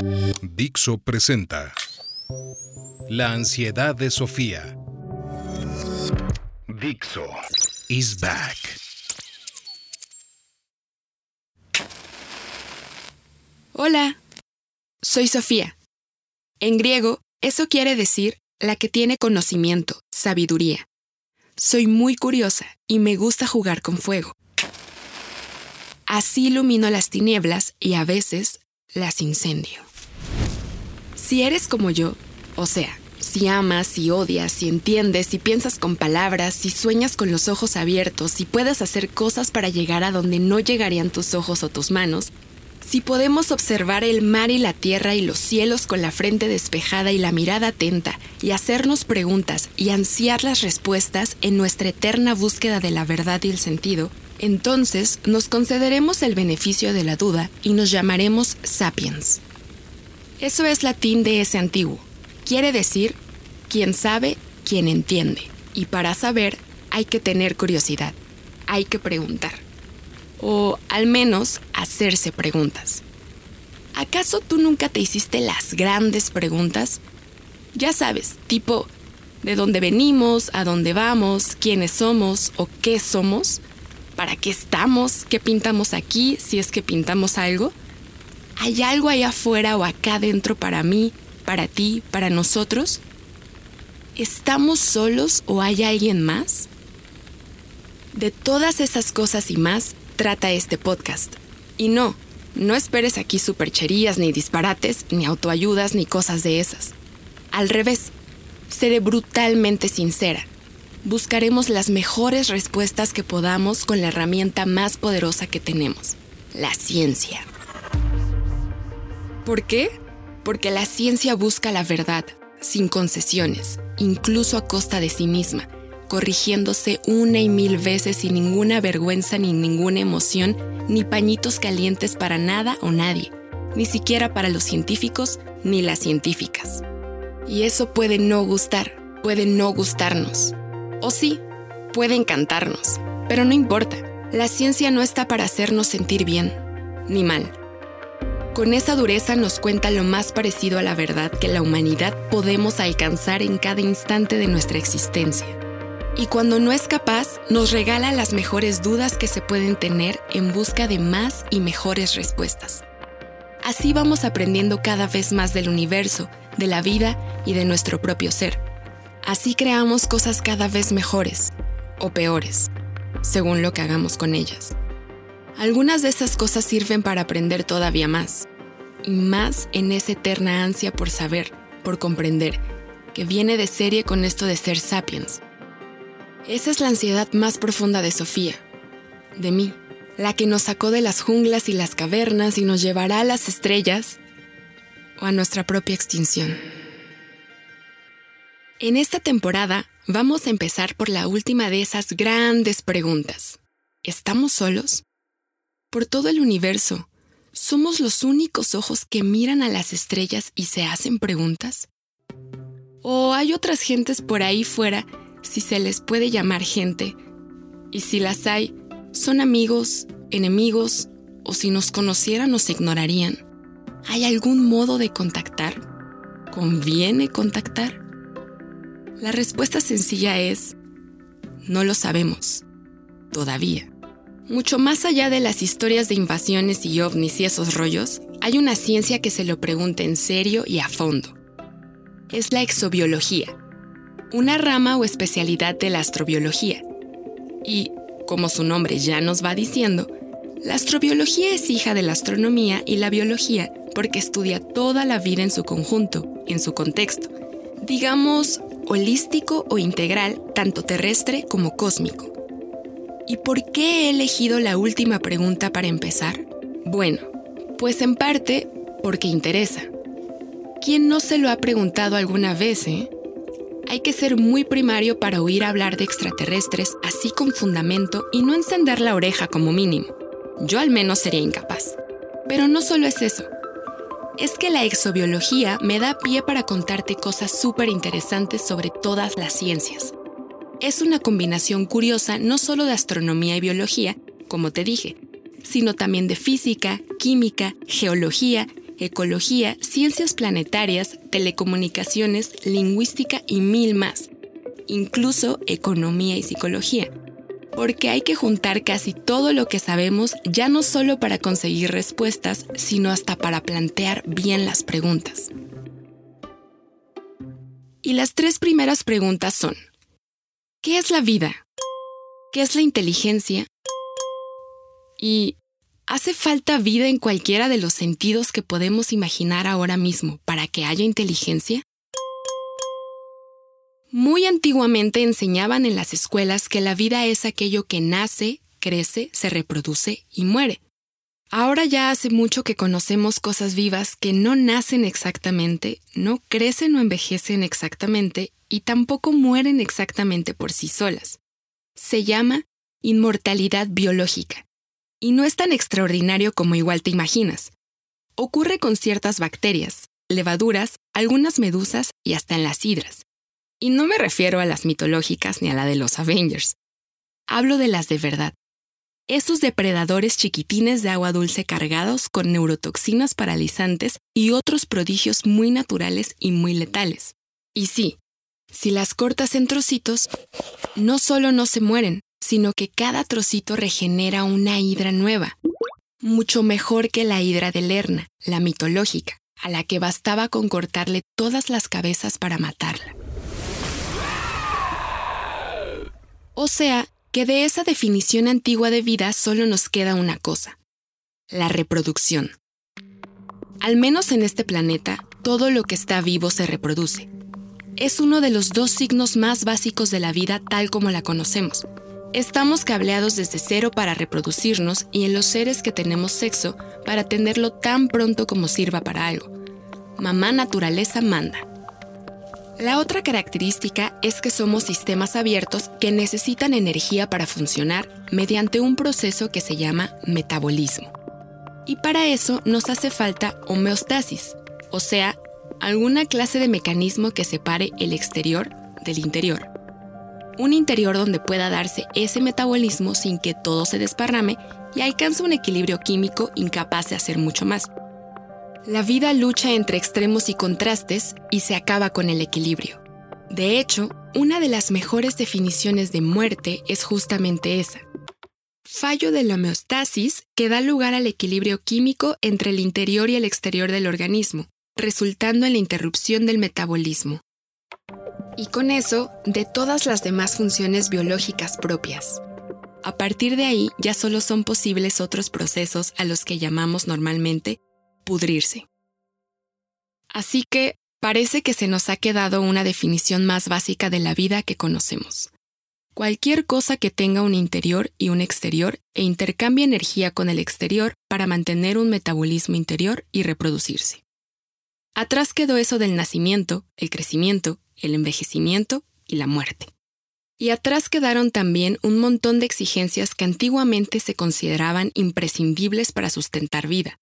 Dixo presenta La ansiedad de Sofía. Dixo is back. Hola, soy Sofía. En griego, eso quiere decir la que tiene conocimiento, sabiduría. Soy muy curiosa y me gusta jugar con fuego. Así ilumino las tinieblas y a veces las incendio. Si eres como yo, o sea, si amas, si odias, si entiendes, si piensas con palabras, si sueñas con los ojos abiertos, si puedes hacer cosas para llegar a donde no llegarían tus ojos o tus manos, si podemos observar el mar y la tierra y los cielos con la frente despejada y la mirada atenta, y hacernos preguntas y ansiar las respuestas en nuestra eterna búsqueda de la verdad y el sentido, entonces nos concederemos el beneficio de la duda y nos llamaremos sapiens. Eso es latín de ese antiguo. Quiere decir quien sabe, quien entiende. Y para saber hay que tener curiosidad, hay que preguntar. O al menos hacerse preguntas. ¿Acaso tú nunca te hiciste las grandes preguntas? Ya sabes, tipo, ¿de dónde venimos? ¿A dónde vamos? ¿Quiénes somos? ¿O qué somos? ¿Para qué estamos? ¿Qué pintamos aquí? Si es que pintamos algo. ¿Hay algo allá afuera o acá adentro para mí, para ti, para nosotros? ¿Estamos solos o hay alguien más? De todas esas cosas y más trata este podcast. Y no, no esperes aquí supercherías, ni disparates, ni autoayudas, ni cosas de esas. Al revés, seré brutalmente sincera buscaremos las mejores respuestas que podamos con la herramienta más poderosa que tenemos, la ciencia. ¿Por qué? Porque la ciencia busca la verdad, sin concesiones, incluso a costa de sí misma, corrigiéndose una y mil veces sin ninguna vergüenza ni ninguna emoción, ni pañitos calientes para nada o nadie, ni siquiera para los científicos ni las científicas. Y eso puede no gustar, puede no gustarnos, o sí, puede encantarnos, pero no importa. La ciencia no está para hacernos sentir bien, ni mal. Con esa dureza nos cuenta lo más parecido a la verdad que la humanidad podemos alcanzar en cada instante de nuestra existencia. Y cuando no es capaz, nos regala las mejores dudas que se pueden tener en busca de más y mejores respuestas. Así vamos aprendiendo cada vez más del universo, de la vida y de nuestro propio ser. Así creamos cosas cada vez mejores o peores, según lo que hagamos con ellas. Algunas de esas cosas sirven para aprender todavía más, y más en esa eterna ansia por saber, por comprender, que viene de serie con esto de ser sapiens. Esa es la ansiedad más profunda de Sofía, de mí, la que nos sacó de las junglas y las cavernas y nos llevará a las estrellas o a nuestra propia extinción. En esta temporada vamos a empezar por la última de esas grandes preguntas. ¿Estamos solos? Por todo el universo, ¿somos los únicos ojos que miran a las estrellas y se hacen preguntas? ¿O hay otras gentes por ahí fuera, si se les puede llamar gente? Y si las hay, ¿son amigos, enemigos o si nos conocieran nos ignorarían? ¿Hay algún modo de contactar? ¿Conviene contactar? La respuesta sencilla es, no lo sabemos, todavía. Mucho más allá de las historias de invasiones y ovnis y esos rollos, hay una ciencia que se lo pregunta en serio y a fondo. Es la exobiología, una rama o especialidad de la astrobiología. Y, como su nombre ya nos va diciendo, la astrobiología es hija de la astronomía y la biología porque estudia toda la vida en su conjunto, en su contexto. Digamos, holístico o integral, tanto terrestre como cósmico. ¿Y por qué he elegido la última pregunta para empezar? Bueno, pues en parte porque interesa. ¿Quién no se lo ha preguntado alguna vez, eh? Hay que ser muy primario para oír hablar de extraterrestres así con fundamento y no encender la oreja como mínimo. Yo al menos sería incapaz. Pero no solo es eso es que la exobiología me da pie para contarte cosas súper interesantes sobre todas las ciencias. Es una combinación curiosa no solo de astronomía y biología, como te dije, sino también de física, química, geología ecología, ciencias planetarias, telecomunicaciones, lingüística y mil más, incluso economía y psicología. Porque hay que juntar casi todo lo que sabemos ya no solo para conseguir respuestas, sino hasta para plantear bien las preguntas. Y las tres primeras preguntas son, ¿qué es la vida? ¿Qué es la inteligencia? ¿Y hace falta vida en cualquiera de los sentidos que podemos imaginar ahora mismo para que haya inteligencia? Muy antiguamente enseñaban en las escuelas que la vida es aquello que nace, crece, se reproduce y muere. Ahora ya hace mucho que conocemos cosas vivas que no nacen exactamente, no crecen o envejecen exactamente y tampoco mueren exactamente por sí solas. Se llama inmortalidad biológica. Y no es tan extraordinario como igual te imaginas. Ocurre con ciertas bacterias, levaduras, algunas medusas y hasta en las hidras. Y no me refiero a las mitológicas ni a la de los Avengers. Hablo de las de verdad, esos depredadores chiquitines de agua dulce cargados con neurotoxinas paralizantes y otros prodigios muy naturales y muy letales. Y sí, si las cortas en trocitos, no solo no se mueren, sino que cada trocito regenera una hidra nueva, mucho mejor que la hidra de Lerna, la mitológica, a la que bastaba con cortarle todas las cabezas para matarla. O sea, que de esa definición antigua de vida solo nos queda una cosa, la reproducción. Al menos en este planeta, todo lo que está vivo se reproduce. Es uno de los dos signos más básicos de la vida tal como la conocemos. Estamos cableados desde cero para reproducirnos y en los seres que tenemos sexo para tenerlo tan pronto como sirva para algo. Mamá naturaleza manda. La otra característica es que somos sistemas abiertos que necesitan energía para funcionar mediante un proceso que se llama metabolismo. Y para eso nos hace falta homeostasis, o sea, alguna clase de mecanismo que separe el exterior del interior. Un interior donde pueda darse ese metabolismo sin que todo se desparrame y alcance un equilibrio químico incapaz de hacer mucho más. La vida lucha entre extremos y contrastes y se acaba con el equilibrio. De hecho, una de las mejores definiciones de muerte es justamente esa. Fallo de la homeostasis que da lugar al equilibrio químico entre el interior y el exterior del organismo, resultando en la interrupción del metabolismo. Y con eso, de todas las demás funciones biológicas propias. A partir de ahí ya solo son posibles otros procesos a los que llamamos normalmente pudrirse. Así que parece que se nos ha quedado una definición más básica de la vida que conocemos. Cualquier cosa que tenga un interior y un exterior e intercambie energía con el exterior para mantener un metabolismo interior y reproducirse. Atrás quedó eso del nacimiento, el crecimiento, el envejecimiento y la muerte. Y atrás quedaron también un montón de exigencias que antiguamente se consideraban imprescindibles para sustentar vida,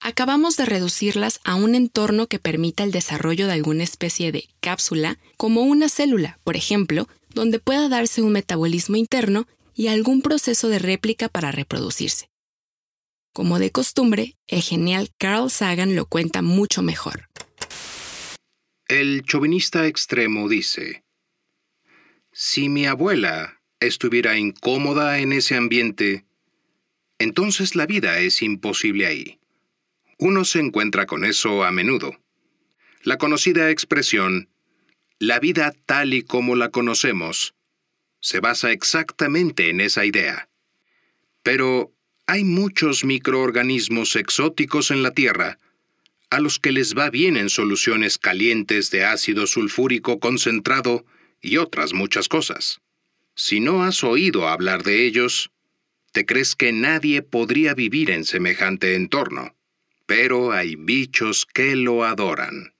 acabamos de reducirlas a un entorno que permita el desarrollo de alguna especie de cápsula, como una célula, por ejemplo, donde pueda darse un metabolismo interno y algún proceso de réplica para reproducirse. Como de costumbre, el genial Carl Sagan lo cuenta mucho mejor. El chauvinista extremo dice, si mi abuela estuviera incómoda en ese ambiente, entonces la vida es imposible ahí. Uno se encuentra con eso a menudo. La conocida expresión, la vida tal y como la conocemos, se basa exactamente en esa idea. Pero hay muchos microorganismos exóticos en la Tierra a los que les va bien en soluciones calientes de ácido sulfúrico concentrado y otras muchas cosas. Si no has oído hablar de ellos, te crees que nadie podría vivir en semejante entorno pero hay bichos que lo adoran.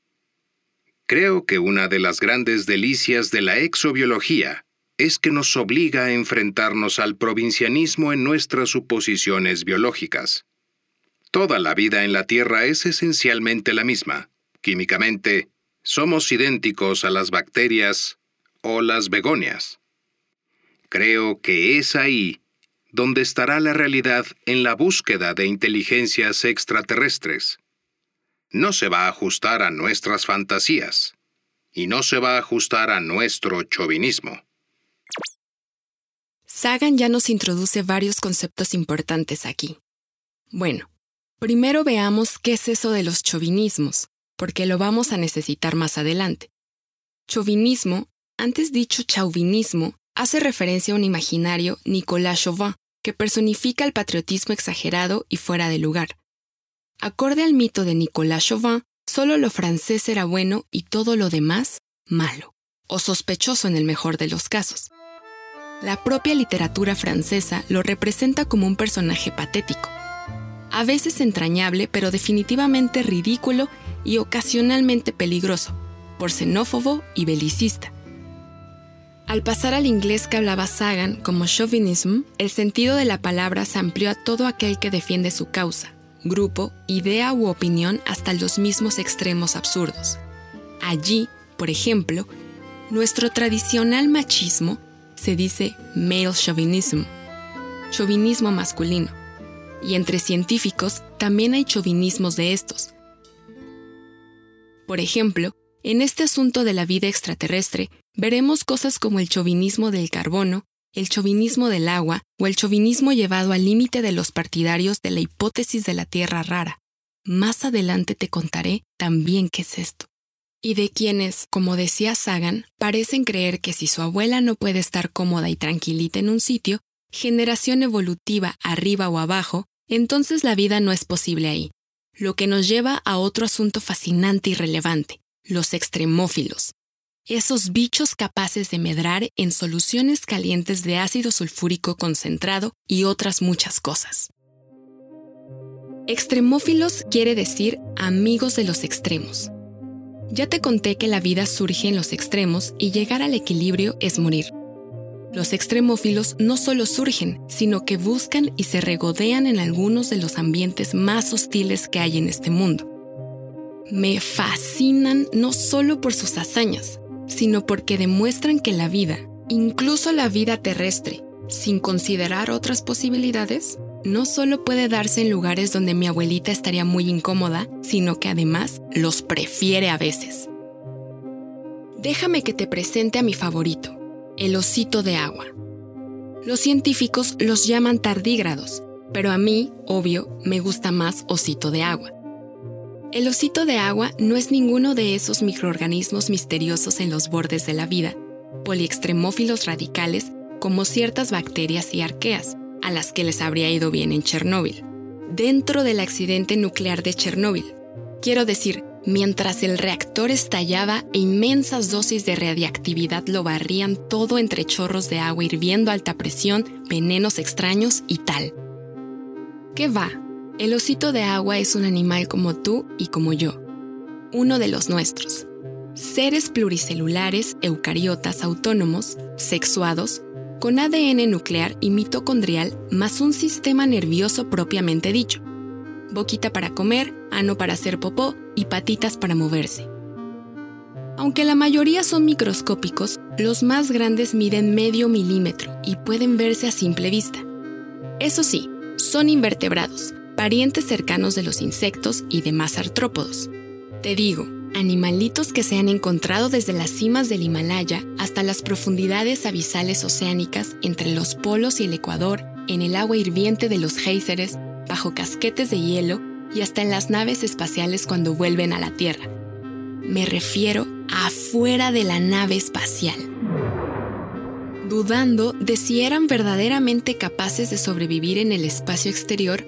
Creo que una de las grandes delicias de la exobiología es que nos obliga a enfrentarnos al provincianismo en nuestras suposiciones biológicas. Toda la vida en la Tierra es esencialmente la misma. Químicamente, somos idénticos a las bacterias o las begonias. Creo que es ahí donde estará la realidad en la búsqueda de inteligencias extraterrestres. no se va a ajustar a nuestras fantasías y no se va a ajustar a nuestro chauvinismo. Sagan ya nos introduce varios conceptos importantes aquí. Bueno, primero veamos qué es eso de los chauvinismos, porque lo vamos a necesitar más adelante. Chauvinismo, antes dicho chauvinismo, hace referencia a un imaginario Nicolas Chauvin, que personifica el patriotismo exagerado y fuera de lugar. Acorde al mito de Nicolas Chauvin, solo lo francés era bueno y todo lo demás malo, o sospechoso en el mejor de los casos. La propia literatura francesa lo representa como un personaje patético, a veces entrañable pero definitivamente ridículo y ocasionalmente peligroso, por xenófobo y belicista. Al pasar al inglés que hablaba Sagan como chauvinism, el sentido de la palabra se amplió a todo aquel que defiende su causa, grupo, idea u opinión hasta los mismos extremos absurdos. Allí, por ejemplo, nuestro tradicional machismo se dice male chauvinism, chauvinismo masculino, y entre científicos también hay chauvinismos de estos. Por ejemplo, en este asunto de la vida extraterrestre, veremos cosas como el chauvinismo del carbono, el chauvinismo del agua o el chauvinismo llevado al límite de los partidarios de la hipótesis de la Tierra rara. Más adelante te contaré también qué es esto y de quienes, como decía Sagan, parecen creer que si su abuela no puede estar cómoda y tranquilita en un sitio, generación evolutiva arriba o abajo, entonces la vida no es posible ahí. Lo que nos lleva a otro asunto fascinante y relevante, los extremófilos. Esos bichos capaces de medrar en soluciones calientes de ácido sulfúrico concentrado y otras muchas cosas. Extremófilos quiere decir amigos de los extremos. Ya te conté que la vida surge en los extremos y llegar al equilibrio es morir. Los extremófilos no solo surgen, sino que buscan y se regodean en algunos de los ambientes más hostiles que hay en este mundo. Me fascinan no solo por sus hazañas, sino porque demuestran que la vida, incluso la vida terrestre, sin considerar otras posibilidades, no solo puede darse en lugares donde mi abuelita estaría muy incómoda, sino que además los prefiere a veces. Déjame que te presente a mi favorito, el osito de agua. Los científicos los llaman tardígrados, pero a mí, obvio, me gusta más osito de agua. El osito de agua no es ninguno de esos microorganismos misteriosos en los bordes de la vida, poliextremófilos radicales como ciertas bacterias y arqueas a las que les habría ido bien en Chernóbil. Dentro del accidente nuclear de Chernóbil. Quiero decir, mientras el reactor estallaba e inmensas dosis de radiactividad lo barrían todo entre chorros de agua hirviendo a alta presión, venenos extraños y tal. ¿Qué va? El osito de agua es un animal como tú y como yo. Uno de los nuestros. Seres pluricelulares, eucariotas autónomos, sexuados, con ADN nuclear y mitocondrial más un sistema nervioso propiamente dicho. Boquita para comer, ano para hacer popó y patitas para moverse. Aunque la mayoría son microscópicos, los más grandes miden medio milímetro y pueden verse a simple vista. Eso sí, son invertebrados, parientes cercanos de los insectos y demás artrópodos. Te digo, animalitos que se han encontrado desde las cimas del Himalaya hasta las profundidades abisales oceánicas entre los polos y el Ecuador, en el agua hirviente de los géiseres, bajo casquetes de hielo y hasta en las naves espaciales cuando vuelven a la Tierra. Me refiero a afuera de la nave espacial. Dudando de si eran verdaderamente capaces de sobrevivir en el espacio exterior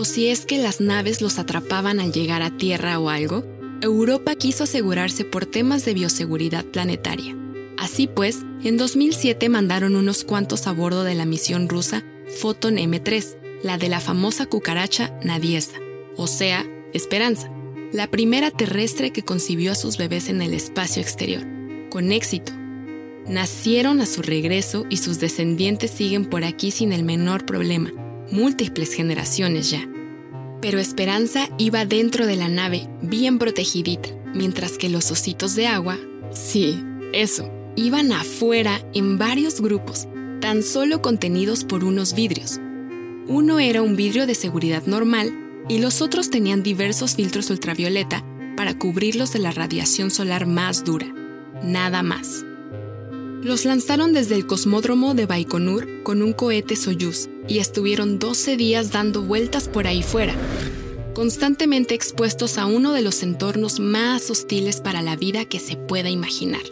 o si es que las naves los atrapaban al llegar a Tierra o algo, Europa quiso asegurarse por temas de bioseguridad planetaria. Así pues, en 2007 mandaron unos cuantos a bordo de la misión rusa Photon M3, la de la famosa cucaracha Nadiesa, o sea, Esperanza, la primera terrestre que concibió a sus bebés en el espacio exterior, con éxito. Nacieron a su regreso y sus descendientes siguen por aquí sin el menor problema, múltiples generaciones ya. Pero Esperanza iba dentro de la nave, bien protegidita, mientras que los ositos de agua, sí, eso, iban afuera en varios grupos, tan solo contenidos por unos vidrios. Uno era un vidrio de seguridad normal y los otros tenían diversos filtros ultravioleta para cubrirlos de la radiación solar más dura. Nada más. Los lanzaron desde el cosmódromo de Baikonur con un cohete Soyuz y estuvieron 12 días dando vueltas por ahí fuera, constantemente expuestos a uno de los entornos más hostiles para la vida que se pueda imaginar.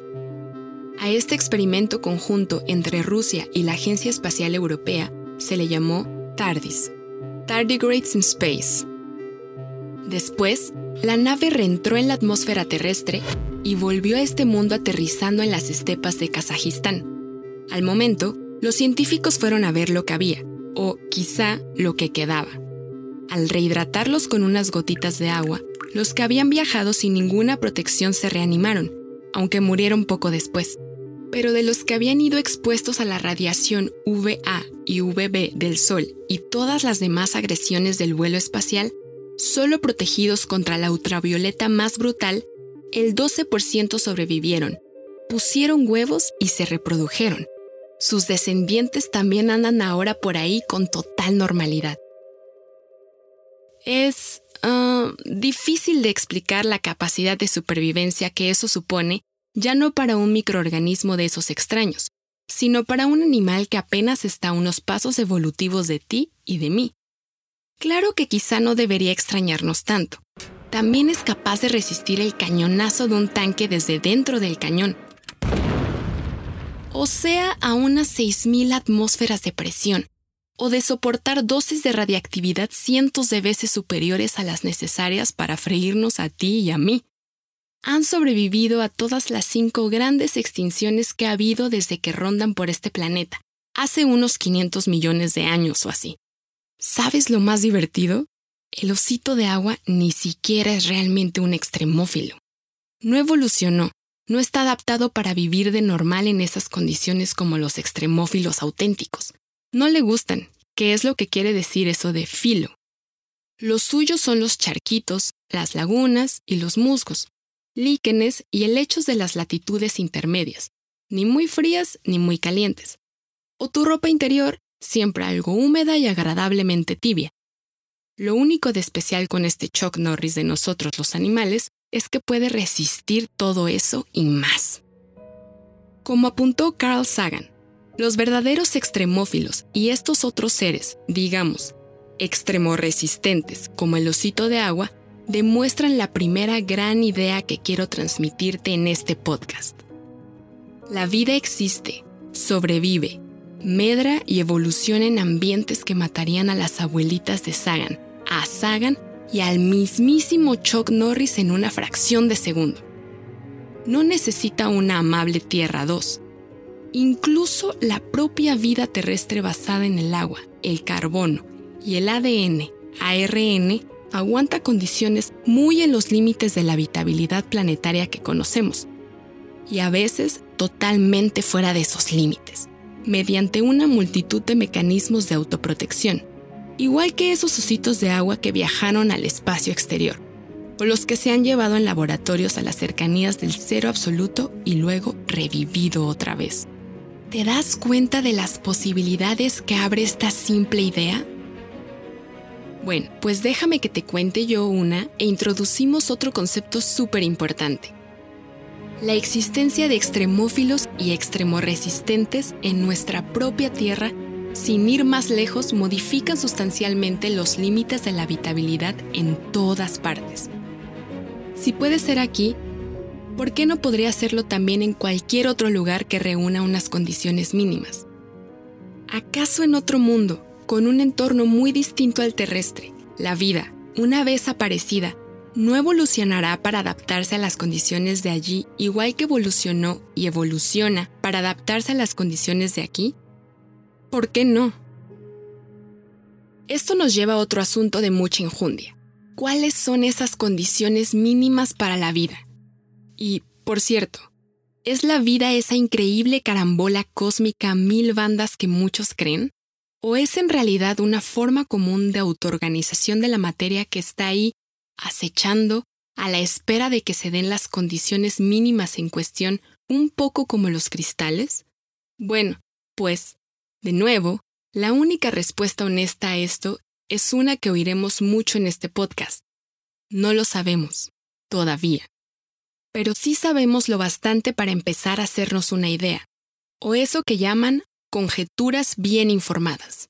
A este experimento conjunto entre Rusia y la Agencia Espacial Europea se le llamó TARDIS, Tardigrades in Space. Después, la nave reentró en la atmósfera terrestre y volvió a este mundo aterrizando en las estepas de Kazajistán. Al momento, los científicos fueron a ver lo que había, o quizá lo que quedaba. Al rehidratarlos con unas gotitas de agua, los que habían viajado sin ninguna protección se reanimaron, aunque murieron poco después. Pero de los que habían ido expuestos a la radiación VA y VB del Sol y todas las demás agresiones del vuelo espacial, solo protegidos contra la ultravioleta más brutal, el 12% sobrevivieron, pusieron huevos y se reprodujeron. Sus descendientes también andan ahora por ahí con total normalidad. Es ah, difícil de explicar la capacidad de supervivencia que eso supone, ya no para un microorganismo de esos extraños, sino para un animal que apenas está a unos pasos evolutivos de ti y de mí. Claro que quizá no debería extrañarnos tanto. También es capaz de resistir el cañonazo de un tanque desde dentro del cañón. O sea, a unas 6.000 atmósferas de presión, o de soportar dosis de radiactividad cientos de veces superiores a las necesarias para freírnos a ti y a mí. Han sobrevivido a todas las cinco grandes extinciones que ha habido desde que rondan por este planeta, hace unos 500 millones de años o así. ¿Sabes lo más divertido? El osito de agua ni siquiera es realmente un extremófilo. No evolucionó, no está adaptado para vivir de normal en esas condiciones como los extremófilos auténticos. No le gustan, ¿Qué es lo que quiere decir eso de filo. Los suyos son los charquitos, las lagunas y los musgos, líquenes y helechos de las latitudes intermedias, ni muy frías ni muy calientes. O tu ropa interior, siempre algo húmeda y agradablemente tibia. Lo único de especial con este Chuck Norris de nosotros los animales es que puede resistir todo eso y más. Como apuntó Carl Sagan, los verdaderos extremófilos y estos otros seres, digamos, extremorresistentes como el osito de agua, demuestran la primera gran idea que quiero transmitirte en este podcast. La vida existe, sobrevive, medra y evoluciona en ambientes que matarían a las abuelitas de Sagan, a Sagan y al mismísimo Chuck Norris en una fracción de segundo. No necesita una amable Tierra 2, Incluso la propia vida terrestre basada en el agua, el carbono y el ADN, ARN, aguanta condiciones muy en los límites de la habitabilidad planetaria que conocemos, y a veces totalmente fuera de esos límites, mediante una multitud de mecanismos de autoprotección, igual que esos ositos de agua que viajaron al espacio exterior, o los que se han llevado en laboratorios a las cercanías del cero absoluto y luego revivido otra vez. ¿Te das cuenta de las posibilidades que abre esta simple idea? Bueno, pues déjame que te cuente yo una e introducimos otro concepto súper importante. La existencia de extremófilos y extremorresistentes en nuestra propia Tierra, sin ir más lejos, modifican sustancialmente los límites de la habitabilidad en todas partes. Si puede ser aquí, ¿por qué no podría hacerlo también en cualquier otro lugar que reúna unas condiciones mínimas? ¿Acaso en otro mundo, con un entorno muy distinto al terrestre, la vida, una vez aparecida, no evolucionará para adaptarse a las condiciones de allí igual que evolucionó y evoluciona para adaptarse a las condiciones de aquí? ¿Por qué no? Esto nos lleva a otro asunto de mucha injundia. ¿Cuáles son esas condiciones mínimas para la vida? Y, por cierto, ¿es la vida esa increíble carambola cósmica mil bandas que muchos creen? ¿O es en realidad una forma común de autoorganización de la materia que está ahí acechando a la espera de que se den las condiciones mínimas en cuestión, un poco como los cristales? Bueno, pues, de nuevo, la única respuesta honesta a esto es una que oiremos mucho en este podcast. No lo sabemos, todavía. Pero sí sabemos lo bastante para empezar a hacernos una idea, o eso que llaman conjeturas bien informadas.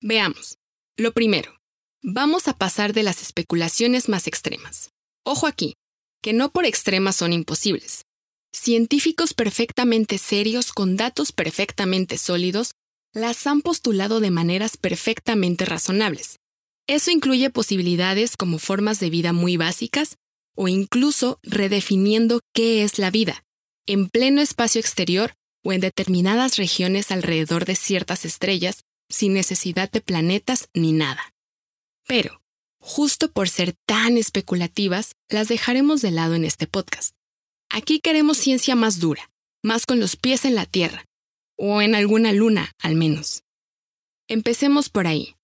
Veamos. Lo primero, vamos a pasar de las especulaciones más extremas. Ojo aquí, que no por extremas son imposibles. Científicos perfectamente serios con datos perfectamente sólidos las han postulado de maneras perfectamente razonables. Eso incluye posibilidades como formas de vida muy básicas o incluso redefiniendo qué es la vida, en pleno espacio exterior o en determinadas regiones alrededor de ciertas estrellas, sin necesidad de planetas ni nada. Pero, justo por ser tan especulativas, las dejaremos de lado en este podcast. Aquí queremos ciencia más dura, más con los pies en la Tierra, o en alguna luna, al menos. Empecemos por ahí.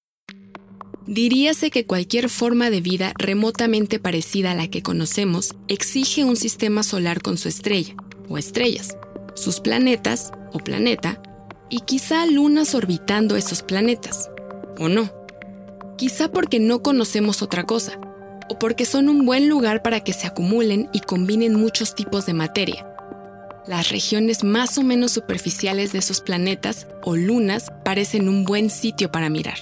Diríase que cualquier forma de vida remotamente parecida a la que conocemos exige un sistema solar con su estrella, o estrellas, sus planetas, o planeta, y quizá lunas orbitando esos planetas, o no. Quizá porque no conocemos otra cosa, o porque son un buen lugar para que se acumulen y combinen muchos tipos de materia. Las regiones más o menos superficiales de esos planetas o lunas parecen un buen sitio para mirar.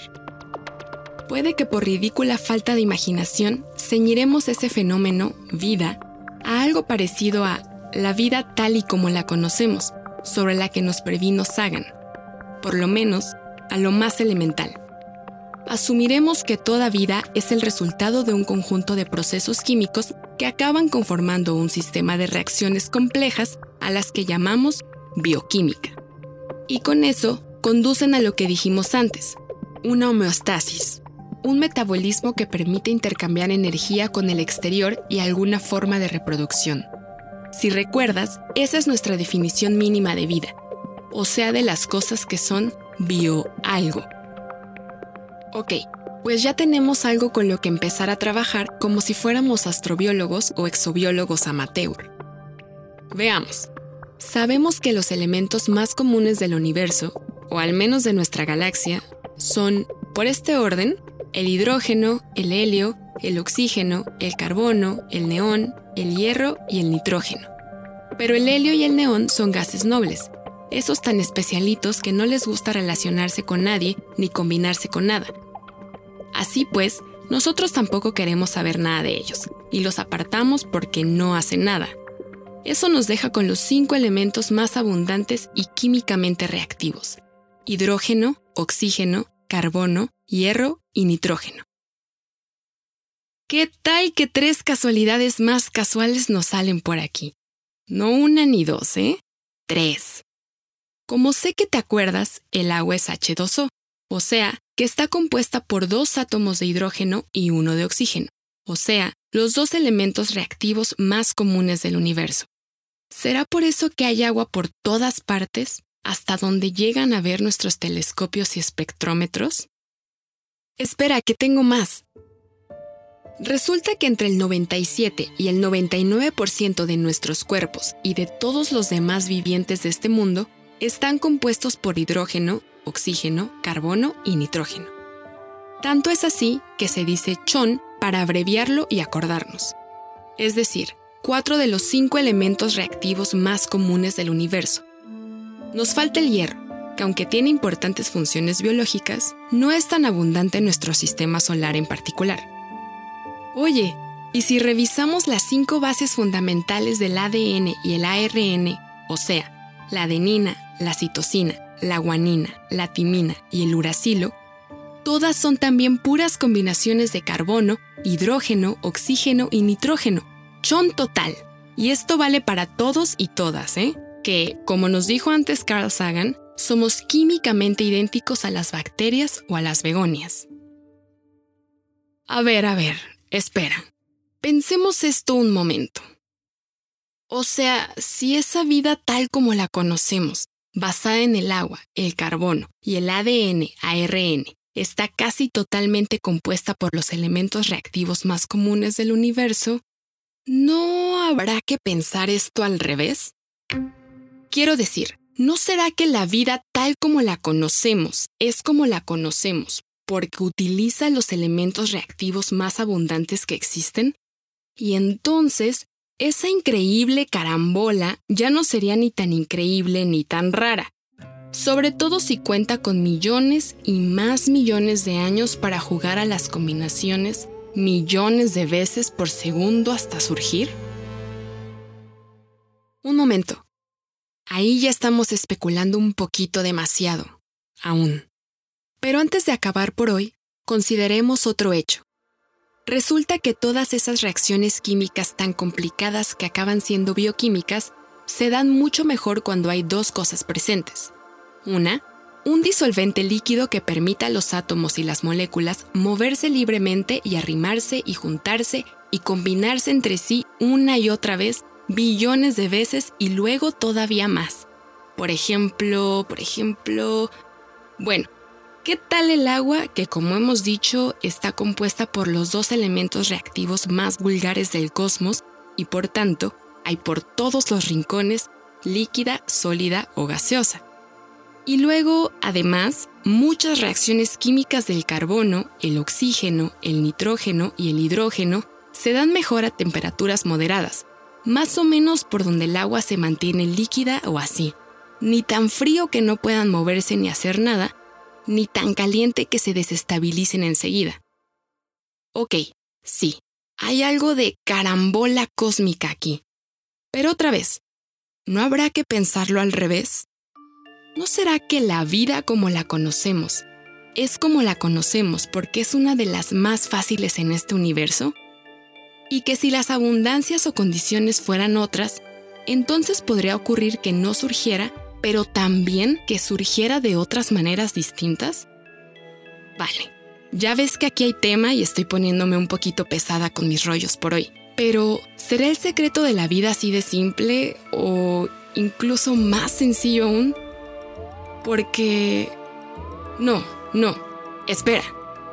Puede que por ridícula falta de imaginación ceñiremos ese fenómeno, vida, a algo parecido a la vida tal y como la conocemos, sobre la que nos previno Sagan, por lo menos a lo más elemental asumiremos que toda vida es el resultado de un conjunto de procesos químicos que acaban conformando un sistema de reacciones complejas a las que llamamos bioquímica. Y con eso conducen a lo que dijimos antes, una homeostasis, un metabolismo que permite intercambiar energía con el exterior y alguna forma de reproducción. Si recuerdas, esa es nuestra definición mínima de vida, o sea, de las cosas que son bio algo Ok, pues ya tenemos algo con lo que empezar a trabajar como si fuéramos astrobiólogos o exobiólogos amateur. Veamos. Sabemos que los elementos más comunes del universo, o al menos de nuestra galaxia, son, por este orden, el hidrógeno, el helio, el oxígeno, el carbono, el neón, el hierro y el nitrógeno. Pero el helio y el neón son gases nobles, esos tan especialitos que no les gusta relacionarse con nadie ni combinarse con nada, Así pues, nosotros tampoco queremos saber nada de ellos, y los apartamos porque no hacen nada. Eso nos deja con los cinco elementos más abundantes y químicamente reactivos. Hidrógeno, oxígeno, carbono, hierro y nitrógeno. ¿Qué tal que tres casualidades más casuales nos salen por aquí? No una ni dos, ¿eh? Tres. Como sé que te acuerdas, el agua es H2O, o sea, que está compuesta por dos átomos de hidrógeno y uno de oxígeno, o sea, los dos elementos reactivos más comunes del universo. ¿Será por eso que hay agua por todas partes, hasta donde llegan a ver nuestros telescopios y espectrómetros? Espera, que tengo más. Resulta que entre el 97 y el 99% de nuestros cuerpos y de todos los demás vivientes de este mundo están compuestos por hidrógeno, oxígeno, carbono y nitrógeno. Tanto es así que se dice chon para abreviarlo y acordarnos. Es decir, cuatro de los cinco elementos reactivos más comunes del universo. Nos falta el hierro, que aunque tiene importantes funciones biológicas, no es tan abundante en nuestro sistema solar en particular. Oye, ¿y si revisamos las cinco bases fundamentales del ADN y el ARN, o sea, la adenina, la citosina, la guanina, la timina y el uracilo, todas son también puras combinaciones de carbono, hidrógeno, oxígeno y nitrógeno. Chon total. Y esto vale para todos y todas, ¿eh? Que, como nos dijo antes Carl Sagan, somos químicamente idénticos a las bacterias o a las begonias. A ver, a ver, espera. Pensemos esto un momento. O sea, si esa vida tal como la conocemos basada en el agua, el carbono y el ADN, ARN, está casi totalmente compuesta por los elementos reactivos más comunes del universo, ¿no habrá que pensar esto al revés? Quiero decir, ¿no será que la vida tal como la conocemos es como la conocemos porque utiliza los elementos reactivos más abundantes que existen? Y entonces, esa increíble carambola ya no sería ni tan increíble ni tan rara, sobre todo si cuenta con millones y más millones de años para jugar a las combinaciones millones de veces por segundo hasta surgir? Un momento. Ahí ya estamos especulando un poquito demasiado, aún. Pero antes de acabar por hoy, consideremos otro hecho. Resulta que todas esas reacciones químicas tan complicadas que acaban siendo bioquímicas se dan mucho mejor cuando hay dos cosas presentes. Una, un disolvente líquido que permita a los átomos y las moléculas moverse libremente y arrimarse y juntarse y combinarse entre sí una y otra vez billones de veces y luego todavía más. Por ejemplo, por ejemplo... Bueno, ¿qué tal el agua que como hemos dicho está compuesta por los dos elementos reactivos más vulgares del cosmos y por tanto hay por todos los rincones líquida, sólida o gaseosa? Y luego, además, muchas reacciones químicas del carbono, el oxígeno, el nitrógeno y el hidrógeno se dan mejor a temperaturas moderadas, más o menos por donde el agua se mantiene líquida o así, ni tan frío que no puedan moverse ni hacer nada, ni tan caliente que se desestabilicen enseguida. Ok, sí, hay algo de carambola cósmica aquí. Pero otra vez, ¿no habrá que pensarlo al revés? ¿No será que la vida como la conocemos es como la conocemos porque es una de las más fáciles en este universo? Y que si las abundancias o condiciones fueran otras, entonces podría ocurrir que no surgiera, pero también que surgiera de otras maneras distintas? Vale, ya ves que aquí hay tema y estoy poniéndome un poquito pesada con mis rollos por hoy. Pero, ¿será el secreto de la vida así de simple o incluso más sencillo aún? Porque... No, no, espera,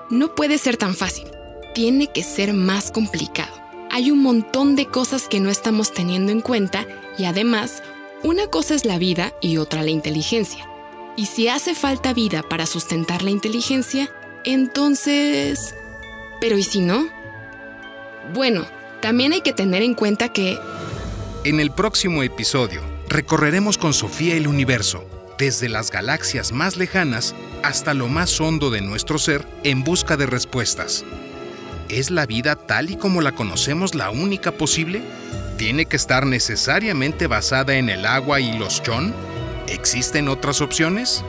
no puede ser tan fácil. Tiene que ser más complicado. Hay un montón de cosas que no estamos teniendo en cuenta y además, una cosa es la vida y otra la inteligencia. Y si hace falta vida para sustentar la inteligencia, entonces... Pero ¿y si no? Bueno, también hay que tener en cuenta que... En el próximo episodio, recorreremos con Sofía el universo desde las galaxias más lejanas hasta lo más hondo de nuestro ser en busca de respuestas. ¿Es la vida tal y como la conocemos la única posible? ¿Tiene que estar necesariamente basada en el agua y los chon? ¿Existen otras opciones?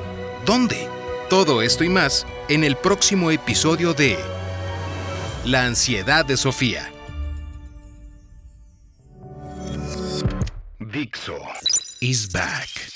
¿Dónde? Todo esto y más en el próximo episodio de La ansiedad de Sofía. Dixo is back.